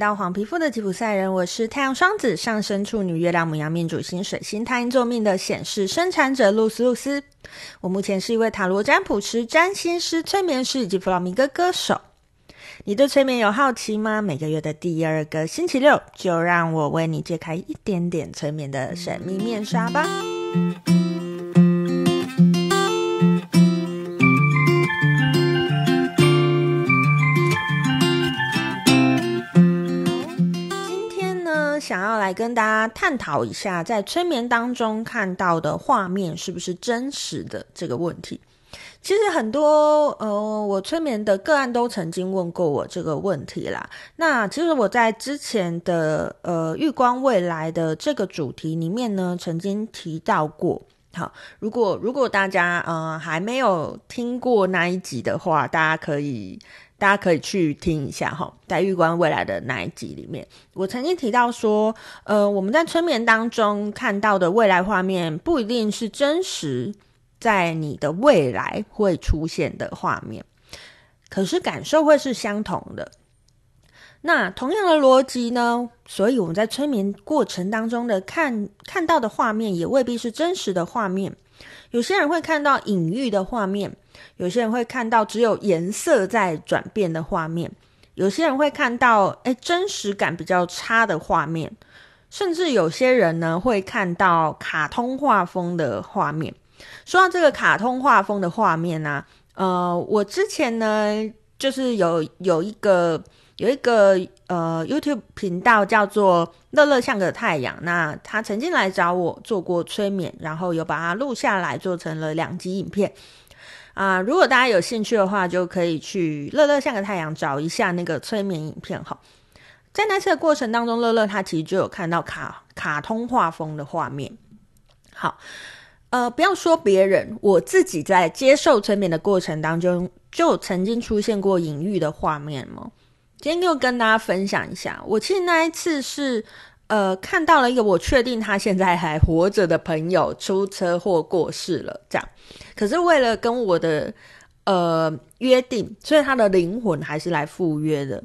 到黄皮肤的吉普赛人，我是太阳双子上升处女月亮母羊命主星水星太阴座命的显示生产者露丝露丝。我目前是一位塔罗占卜师、占星师、催眠师以及弗朗明哥歌手。你对催眠有好奇吗？每个月的第二个星期六，就让我为你揭开一点点催眠的神秘面纱吧。想要来跟大家探讨一下，在催眠当中看到的画面是不是真实的这个问题。其实很多呃，我催眠的个案都曾经问过我这个问题啦。那其实我在之前的呃预观未来的这个主题里面呢，曾经提到过。好，如果如果大家呃还没有听过那一集的话，大家可以。大家可以去听一下哈，在预观未来的那一集里面，我曾经提到说，呃，我们在催眠当中看到的未来画面，不一定是真实在你的未来会出现的画面，可是感受会是相同的。那同样的逻辑呢，所以我们在催眠过程当中的看看到的画面，也未必是真实的画面。有些人会看到隐喻的画面。有些人会看到只有颜色在转变的画面，有些人会看到诶真实感比较差的画面，甚至有些人呢会看到卡通画风的画面。说到这个卡通画风的画面呢、啊，呃，我之前呢就是有有一个有一个呃 YouTube 频道叫做乐乐像个太阳，那他曾经来找我做过催眠，然后有把它录下来做成了两集影片。啊，如果大家有兴趣的话，就可以去乐乐像个太阳找一下那个催眠影片哈。在那次的过程当中，乐乐他其实就有看到卡卡通画风的画面。好，呃，不要说别人，我自己在接受催眠的过程当中，就曾经出现过隐喻的画面吗。今天就跟大家分享一下，我其实那一次是。呃，看到了一个我确定他现在还活着的朋友出车祸过世了，这样。可是为了跟我的呃约定，所以他的灵魂还是来赴约的。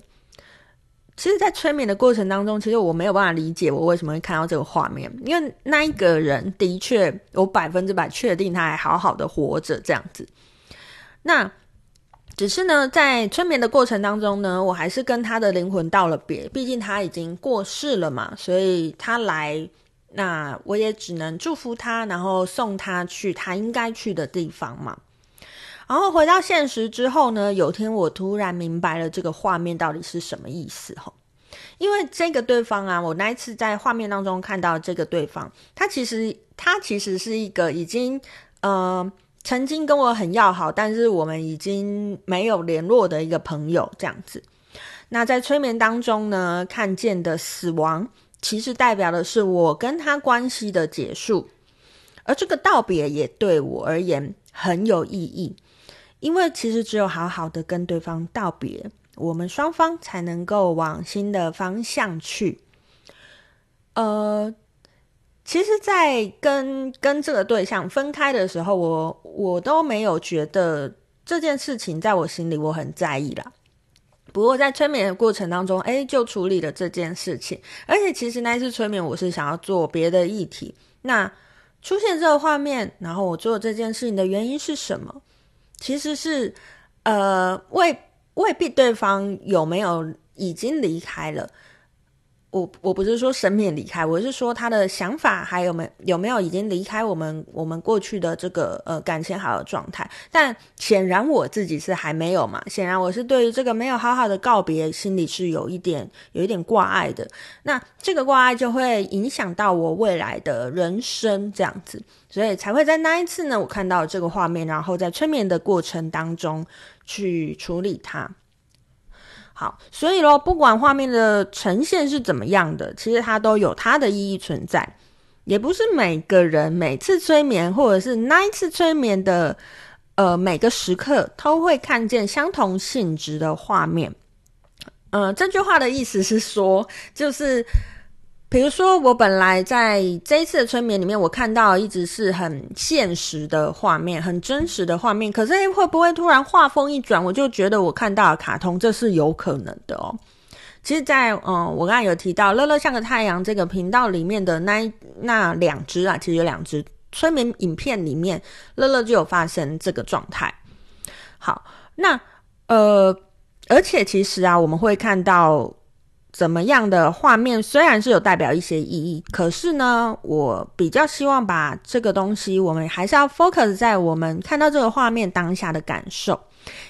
其实，在催眠的过程当中，其实我没有办法理解我为什么会看到这个画面，因为那一个人的确，我百分之百确定他还好好的活着，这样子。那。只是呢，在催眠的过程当中呢，我还是跟他的灵魂道了别，毕竟他已经过世了嘛，所以他来，那我也只能祝福他，然后送他去他应该去的地方嘛。然后回到现实之后呢，有天我突然明白了这个画面到底是什么意思哈，因为这个对方啊，我那一次在画面当中看到这个对方，他其实他其实是一个已经呃。曾经跟我很要好，但是我们已经没有联络的一个朋友，这样子。那在催眠当中呢，看见的死亡，其实代表的是我跟他关系的结束，而这个道别也对我而言很有意义，因为其实只有好好的跟对方道别，我们双方才能够往新的方向去。呃。其实，在跟跟这个对象分开的时候，我我都没有觉得这件事情在我心里我很在意啦。不过在催眠的过程当中，哎，就处理了这件事情。而且，其实那一次催眠，我是想要做别的议题。那出现这个画面，然后我做这件事情的原因是什么？其实是呃，未未必对方有没有已经离开了。我我不是说生命离开，我是说他的想法还有没，有没有已经离开我们我们过去的这个呃感情好的状态？但显然我自己是还没有嘛，显然我是对于这个没有好好的告别，心里是有一点有一点挂碍的。那这个挂碍就会影响到我未来的人生这样子，所以才会在那一次呢，我看到这个画面，然后在催眠的过程当中去处理它。好，所以咯，不管画面的呈现是怎么样的，其实它都有它的意义存在。也不是每个人每次催眠，或者是那一次催眠的，呃，每个时刻都会看见相同性质的画面。嗯，这句话的意思是说，就是。比如说，我本来在这一次的催眠里面，我看到一直是很现实的画面，很真实的画面。可是，会不会突然画风一转，我就觉得我看到了卡通？这是有可能的哦。其实在，嗯，我刚才有提到“乐乐像个太阳”这个频道里面的那那两只啊，其实有两只催眠影片里面，乐乐就有发生这个状态。好，那呃，而且其实啊，我们会看到怎么样的画面，虽然是有代表一些意义，可是呢，我比较希望把这个东西，我们还是要 focus 在我们看到这个画面当下的感受，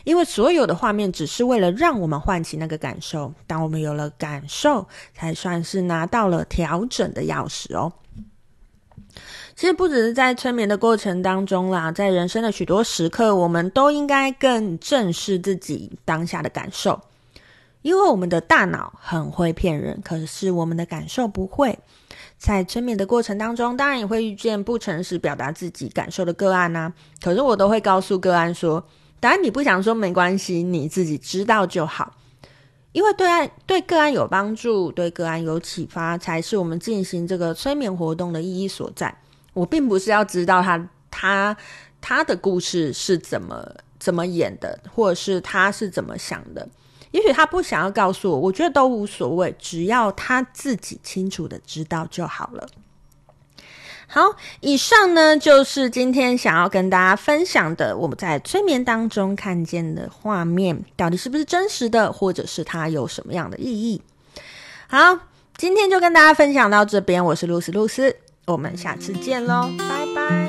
因为所有的画面只是为了让我们唤起那个感受。当我们有了感受，才算是拿到了调整的钥匙哦。其实不只是在催眠的过程当中啦，在人生的许多时刻，我们都应该更正视自己当下的感受，因为我们的大脑很会骗人，可是我们的感受不会。在催眠的过程当中，当然也会遇见不诚实表达自己感受的个案呐，可是我都会告诉个案说，当然你不想说没关系，你自己知道就好，因为对案对个案有帮助，对个案有启发，才是我们进行这个催眠活动的意义所在。我并不是要知道他他他的故事是怎么怎么演的，或者是他是怎么想的。也许他不想要告诉我，我觉得都无所谓，只要他自己清楚的知道就好了。好，以上呢就是今天想要跟大家分享的，我们在催眠当中看见的画面，到底是不是真实的，或者是它有什么样的意义？好，今天就跟大家分享到这边，我是露丝露丝。我们下次见喽，拜拜。